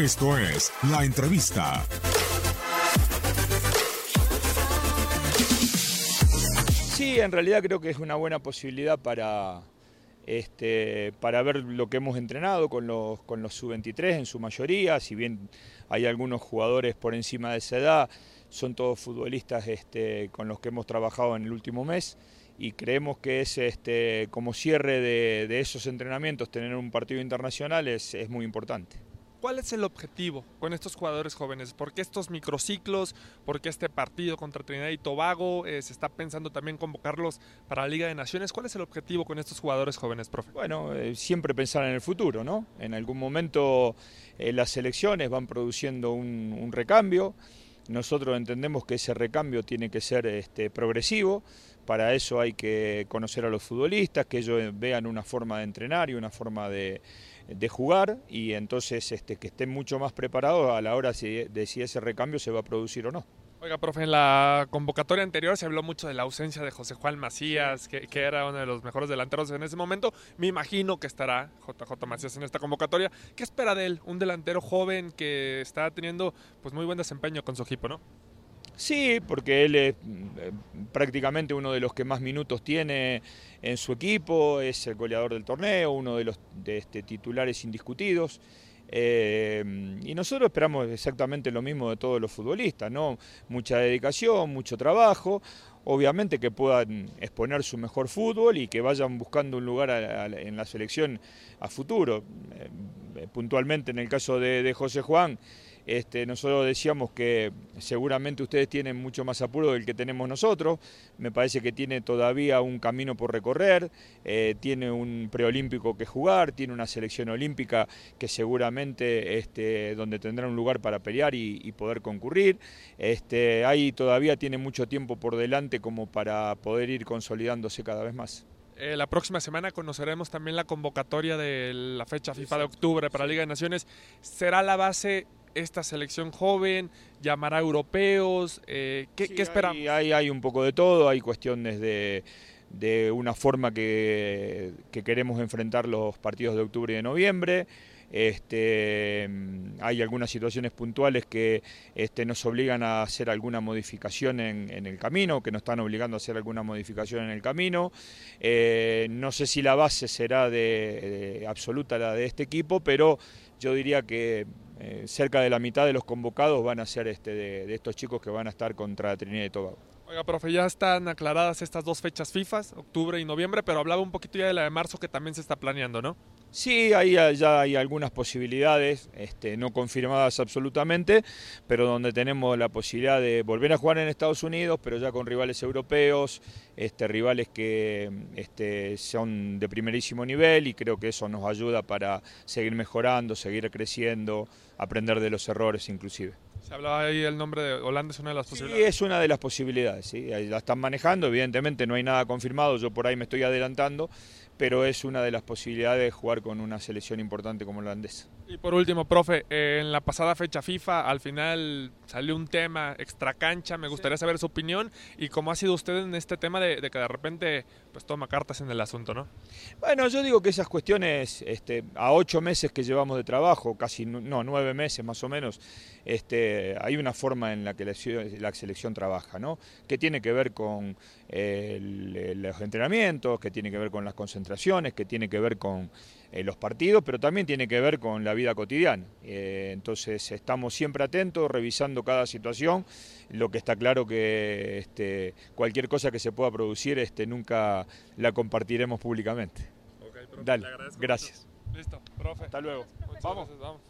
Esto es La Entrevista. Sí, en realidad creo que es una buena posibilidad para, este, para ver lo que hemos entrenado con los, con los sub-23 en su mayoría, si bien hay algunos jugadores por encima de esa edad, son todos futbolistas este, con los que hemos trabajado en el último mes y creemos que es este, como cierre de, esos entrenamientos, tener un partido internacional es, es muy importante. ¿Cuál es el objetivo con estos jugadores jóvenes? ¿Por qué estos microciclos? ¿Por qué este partido contra Trinidad y Tobago? Eh, ¿Se está pensando también convocarlos para la Liga de Naciones? ¿Cuál es el objetivo con estos jugadores jóvenes, profe? Bueno, eh, siempre pensar en el futuro, ¿no? En algún momento eh, las selecciones van produciendo un, recambio. Nosotros entendemos que ese recambio tiene que ser este, progresivo. Para eso hay que conocer a los futbolistas, que ellos vean una forma de entrenar y una forma de de jugar y entonces este, que estén mucho más preparados a la hora de si ese recambio se va a producir o no. Oiga, profe, en la convocatoria anterior se habló mucho de la ausencia de José Juan Macías, que, era uno de los mejores delanteros en ese momento. Me imagino que estará JJ Macías en esta convocatoria. ¿Qué espera de él? Un delantero joven que está teniendo pues muy buen desempeño con su equipo, ¿no? Sí, porque él es eh, prácticamente uno de los que más minutos tiene en su equipo, es el goleador del torneo, uno de los de este, titulares indiscutidos. Eh, y nosotros esperamos exactamente lo mismo de todos los futbolistas, ¿no? Mucha dedicación, mucho trabajo, obviamente que puedan exponer su mejor fútbol y que vayan buscando un lugar a, en la selección a futuro. Eh, puntualmente en el caso de José Juan, este, nosotros decíamos que seguramente ustedes tienen mucho más apuro del que tenemos nosotros, me parece que tiene todavía un camino por recorrer, eh, tiene un preolímpico que jugar, tiene una selección olímpica que seguramente este, donde tendrá un lugar para pelear y, y poder concurrir, este, ahí todavía tiene mucho tiempo por delante como para poder ir consolidándose cada vez más. Eh, la próxima semana conoceremos también la convocatoria de la fecha FIFA de octubre para la Liga de Naciones. ¿Será la base esta selección joven? ¿Llamará europeos? Eh, ¿Qué, sí, ¿qué esperamos? Hay, hay, hay, un poco de todo, hay cuestiones de, de una forma que, que, queremos enfrentar los partidos de octubre y de noviembre. Este, hay algunas situaciones puntuales que este, nos obligan a hacer alguna modificación en, en, el camino, que nos están obligando a hacer alguna modificación en el camino. Eh, no sé si la base será de, de, absoluta la de este equipo, pero yo diría que eh, cerca de la mitad de los convocados van a ser este, de, de estos chicos que van a estar contra Trinidad y Tobago. Oiga, profe, ya están aclaradas estas dos fechas FIFA, octubre y noviembre, pero hablaba un poquito ya de la de marzo que también se está planeando, ¿no? Sí, ahí ya hay algunas posibilidades, este, no confirmadas absolutamente, pero donde tenemos la posibilidad de volver a jugar en Estados Unidos, pero ya con rivales europeos, este, rivales que este, son de primerísimo nivel y creo que eso nos ayuda para seguir mejorando, seguir creciendo, aprender de los errores inclusive. Se hablaba ahí el nombre de Holanda, es una de las posibilidades. Sí, es una de las posibilidades, sí, la están manejando, evidentemente no hay nada confirmado, yo por ahí me estoy adelantando, pero es una de las posibilidades de jugar con una selección importante como la holandesa. Y por último, profe, eh, en la pasada fecha FIFA al final salió un tema extra cancha, me gustaría sí. saber su opinión y cómo ha sido usted en este tema de, de, que de repente pues toma cartas en el asunto, ¿no? Bueno, yo digo que esas cuestiones, este, a ocho meses que llevamos de trabajo, casi no, nueve meses más o menos, este, hay una forma en la que la, la selección trabaja, ¿no? Que tiene que ver con eh, el, los entrenamientos, que tiene que ver con las concentraciones, que tiene que ver con eh, los partidos, pero también tiene que ver con la vida cotidiana. Eh, entonces estamos siempre atentos, revisando cada situación. Lo que está claro que este, cualquier cosa que se pueda producir este, nunca la compartiremos públicamente. Okay, profe, Dale, gracias. Mucho. Listo, profe. Hasta luego. Vamos, vamos.